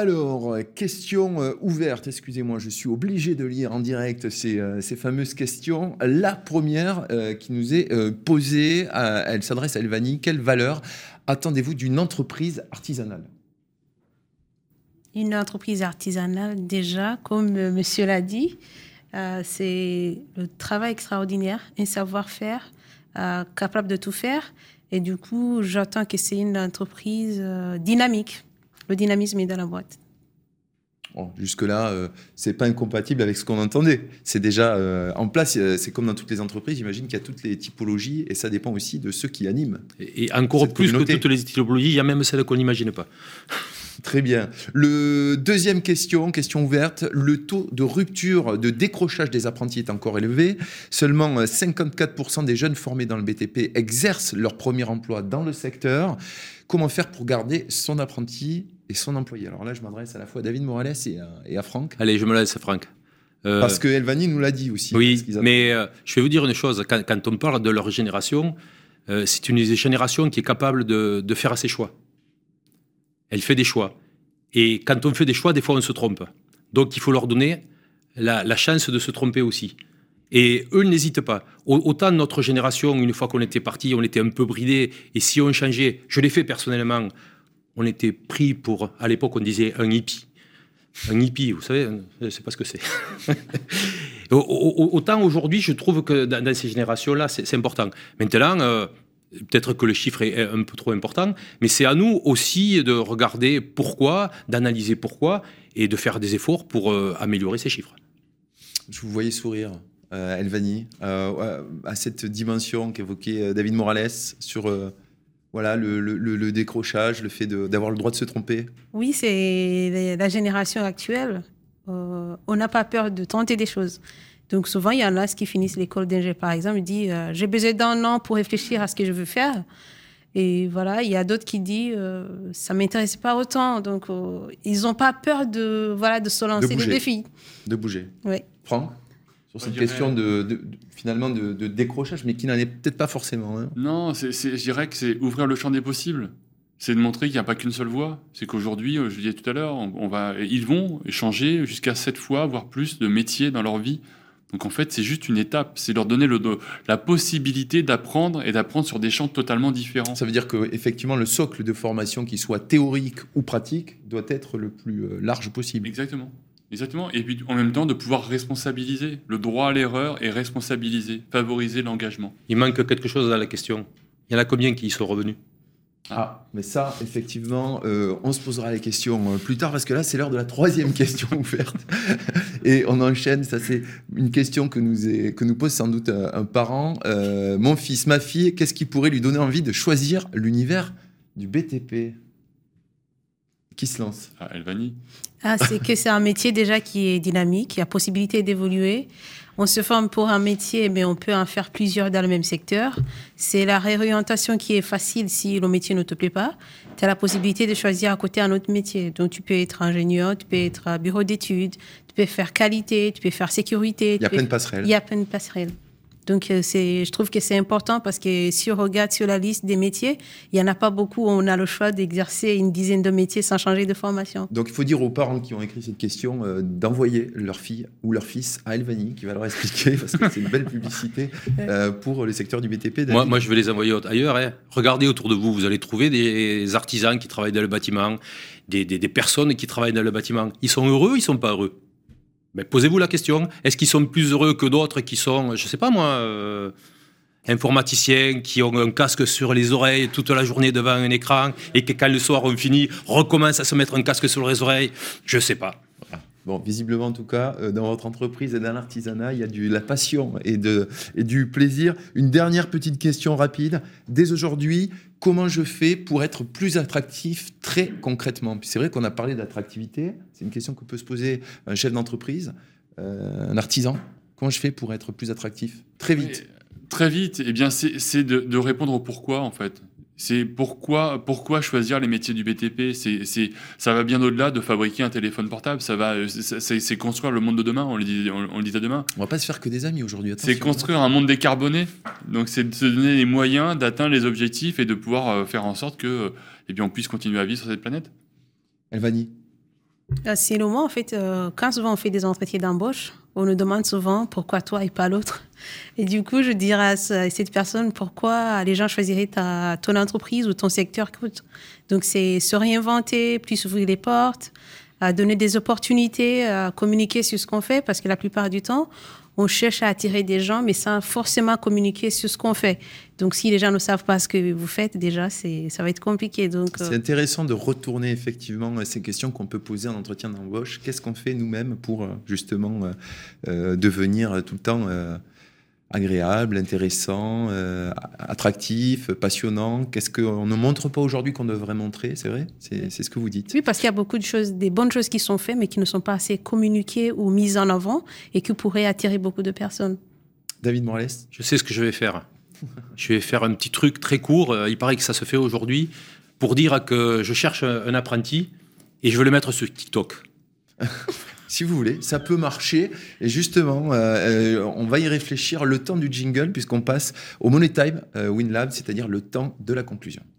Alors, question euh, ouverte, excusez-moi, je suis obligé de lire en direct ces, euh, fameuses questions. La première euh, qui nous est euh, posée, elle s'adresse à Elvani. Quelle valeur attendez-vous d'une entreprise artisanale? Une entreprise artisanale, déjà, comme euh, monsieur l'a dit, euh, c'est le travail extraordinaire, un savoir-faire euh, capable de tout faire. Et du coup, j'attends que c'est une entreprise euh, dynamique. Le dynamisme est dans la boîte. Bon, Jusque-là, euh, c'est pas incompatible avec ce qu'on entendait. C'est déjà euh, en place. euh, C'est comme dans toutes les entreprises. J'imagine qu'il y a toutes les typologies et ça dépend aussi de ceux qui animent. Et et encore Cette plus que toutes les typologies, il y a même celles qu'on n'imagine pas. Très bien. Le deuxième question, question ouverte. Le taux de rupture, de décrochage des apprentis est encore élevé. Seulement euh, 54% des jeunes formés dans le BTP exercent leur premier emploi dans le secteur. Comment faire pour garder son apprenti et son employé Alors là, je m'adresse à la fois à David Morales et à, et à Franck. Allez, je me laisse, Franck. Euh, Parce que Elvani nous l'a dit aussi. Oui, mais euh, je vais vous dire une chose. Quand, quand on parle de leur génération, euh, c'est une génération qui est capable de, de faire ses choix. Elle fait des choix. Et quand on fait des choix, des fois, on se trompe. Donc, il faut leur donner la, la chance de se tromper aussi. Et eux n'hésitent pas. Au- Autant notre génération, une fois qu'on était parti, on était un peu bridé. Et si on changeait, je l'ai fait personnellement, on était pris pour, à l'époque, on disait un hippie. Un hippie, vous savez, je ne sais pas ce que c'est. Au- au- Autant aujourd'hui, je trouve que dans, ces générations-là, c'est important. Maintenant, euh, peut-être que le chiffre est un peu trop important, mais c'est à nous aussi de regarder pourquoi, d'analyser pourquoi et de faire des efforts pour euh, améliorer ces chiffres. Je vous voyais sourire, euh, Elvani, euh, à cette dimension qu'évoquait David Morales sur voilà, le, le- décrochage, le fait d'avoir le droit de se tromper. Oui, c'est la génération actuelle. Euh, on n'a pas peur de tenter des choses. Donc souvent, il y en a qui finissent l'école d'ingé, par exemple, ils disent euh, j'ai besoin d'un an pour réfléchir à ce que je veux faire. Et voilà, il y a d'autres qui disent euh, ça m'intéresse pas autant. Donc euh, ils n'ont pas peur de voilà de se lancer des défis. De bouger. Oui. Franck? Sur cette question de, de- de- finalement de, de décrochage, mais qui n'en est peut-être pas forcément. hein. Non, c'est, c'est- je dirais que c'est ouvrir le champ des possibles. C'est de montrer qu'il n'y a pas qu'une seule voie. C'est qu'aujourd'hui, euh, je le disais tout à l'heure, on, on va, ils vont changer jusqu'à sept fois, voire plus, de métiers dans leur vie. Donc en fait, c'est juste une étape. C'est leur donner le, la possibilité d'apprendre et d'apprendre sur des champs totalement différents. Ça veut dire que effectivement le socle de formation, qu'il soit théorique ou pratique, doit être le plus euh, large possible. Exactement. Exactement. Et puis en même temps, de pouvoir responsabiliser. Le droit à l'erreur et responsabiliser, favoriser l'engagement. Il manque quelque chose dans la question. Il y en a combien qui y sont revenus? Ah, mais ça, effectivement, euh, on se posera les questions euh, plus tard parce que là, c'est l'heure de la troisième question ouverte. Et on enchaîne. Ça, c'est une question que nous, est- que nous pose sans doute un, un parent. Euh, mon fils, ma fille, qu'est-ce qui pourrait lui donner envie de choisir l'univers du BTP Qui se lance Ah, Elvani. Ah, c'est que c'est un métier déjà qui est dynamique, qui a possibilité d'évoluer. On se forme pour un métier, mais on peut en faire plusieurs dans le même secteur. C'est la réorientation qui est facile si le métier ne te plaît pas. Tu as la possibilité de choisir à côté un autre métier. Donc, tu peux être ingénieur, tu peux être à bureau d'études, tu peux faire qualité, tu peux faire sécurité. Il y a plein de passerelles. Il y a plein de passerelles. Donc, euh, c'est, je trouve que c'est important parce que si on regarde sur la liste des métiers, il n'y en a pas beaucoup où on a le choix d'exercer une dizaine de métiers sans changer de formation. Donc, il faut dire aux parents qui ont écrit cette question euh, d'envoyer leur fille ou leur fils à Elvani, qui va leur expliquer, parce que c'est une belle publicité euh, pour le secteur du BTP. Moi, moi, je vais les envoyer ailleurs. hein. Regardez autour de vous, vous allez trouver des artisans qui travaillent dans le bâtiment, des, des- des personnes qui travaillent dans le bâtiment. Ils sont heureux, ils sont pas heureux? Ben, Posez-vous la question. Est-ce qu'ils sont plus heureux que d'autres qui sont, je sais pas moi, euh, informaticiens, qui ont un casque sur les oreilles toute la journée devant un écran et que quand le soir on finit, recommencent à se mettre un casque sur les oreilles? Je sais pas. Bon, visiblement, en tout cas, euh, dans votre entreprise et dans l'artisanat, il y a du, la passion et, de, du plaisir. Une dernière petite question rapide. Dès aujourd'hui, comment je fais pour être plus attractif très concrètement? C'est vrai qu'on a parlé d'attractivité. C'est une question que peut se poser un chef d'entreprise, euh, un artisan. Comment je fais pour être plus attractif? Très vite. Très vite, eh bien, c'est c'est de, de répondre au pourquoi, en fait. C'est pourquoi, pourquoi choisir les métiers du BTP. C'est, ça va bien au-delà de fabriquer un téléphone portable. Ça va, c'est, c'est- construire le monde de demain. On le dit, on, on le disait demain. On va pas se faire que des amis aujourd'hui. C'est construire un monde décarboné. Donc, c'est de se donner les moyens d'atteindre les objectifs et de pouvoir euh, faire en sorte que, euh, eh bien, on puisse continuer à vivre sur cette planète. Elvani Euh, C'est le mot, en fait, euh, quand souvent on fait des entretiens d'embauche, on nous demande souvent pourquoi toi et pas l'autre. Et du coup, je dirais à ce- à cette personne pourquoi les gens choisiraient ta, ton entreprise ou ton secteur. Donc, c'est se réinventer, plus ouvrir les portes, à donner des opportunités, à communiquer sur ce qu'on fait, parce que la plupart du temps, on cherche à attirer des gens, mais sans forcément communiquer sur ce qu'on fait. Donc, si les gens ne savent pas ce que vous faites, déjà, c'est, ça va être compliqué. Donc, C'est euh, intéressant de retourner effectivement à ces questions qu'on peut poser en entretien d'embauche. Qu'est-ce qu'on fait nous-mêmes pour euh, justement euh, euh, devenir tout le temps agréable, intéressant, euh, attractif, passionnant Qu'est-ce qu'on ne montre pas aujourd'hui qu'on devrait montrer C'est vrai? C'est ce que vous dites. Oui, parce qu'il y a beaucoup de choses, des bonnes choses qui sont faites, mais qui ne sont pas assez communiquées ou mises en avant et qui pourraient attirer beaucoup de personnes. David Morales? Je sais ce que je vais faire. Je vais faire un petit truc très court. euh, Il paraît que ça se fait aujourd'hui pour dire que je cherche un un apprenti et je veux le mettre sur TikTok. Si vous voulez, ça peut marcher. Et justement, euh, euh, on va y réfléchir le temps du jingle, puisqu'on passe au Money Time euh, WinLab, c'est-à-dire le temps de la conclusion.